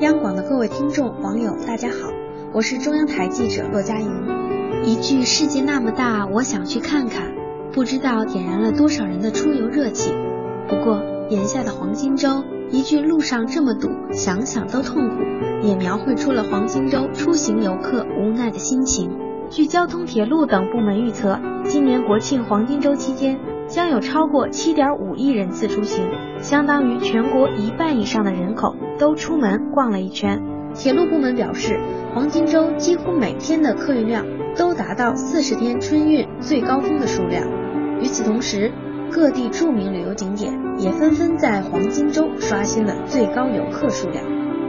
央广的各位听众、网友，大家好，我是中央台记者骆佳莹。一句“世界那么大，我想去看看”，不知道点燃了多少人的出游热情。不过，眼下的黄金周，一句“路上这么堵，想想都痛苦”，也描绘出了黄金周出行游客无奈的心情。据交通铁路等部门预测，今年国庆黄金周期间。将有超过七点五亿人次出行，相当于全国一半以上的人口都出门逛了一圈。铁路部门表示，黄金周几乎每天的客运量都达到四十天春运最高峰的数量。与此同时，各地著名旅游景点也纷纷在黄金周刷新了最高游客数量。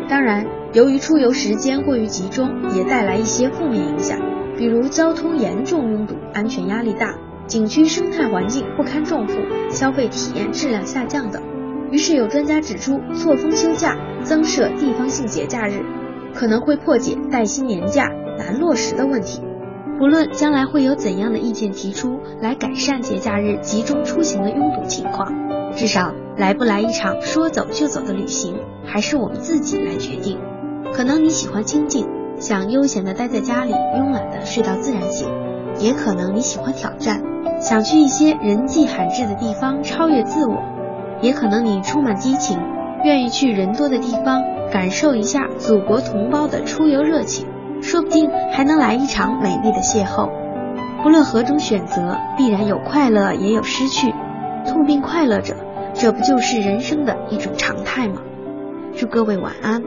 当然，由于出游时间过于集中，也带来一些负面影响，比如交通严重拥堵、安全压力大。景区生态环境不堪重负，消费体验质量下降等。于是有专家指出，错峰休假、增设地方性节假日，可能会破解带薪年假难落实的问题。不论将来会有怎样的意见提出来改善节假日集中出行的拥堵情况，至少来不来一场说走就走的旅行，还是我们自己来决定。可能你喜欢清静，想悠闲的待在家里，慵懒的睡到自然醒；也可能你喜欢挑战。想去一些人迹罕至的地方超越自我，也可能你充满激情，愿意去人多的地方感受一下祖国同胞的出游热情，说不定还能来一场美丽的邂逅。不论何种选择，必然有快乐也有失去，痛并快乐着，这不就是人生的一种常态吗？祝各位晚安。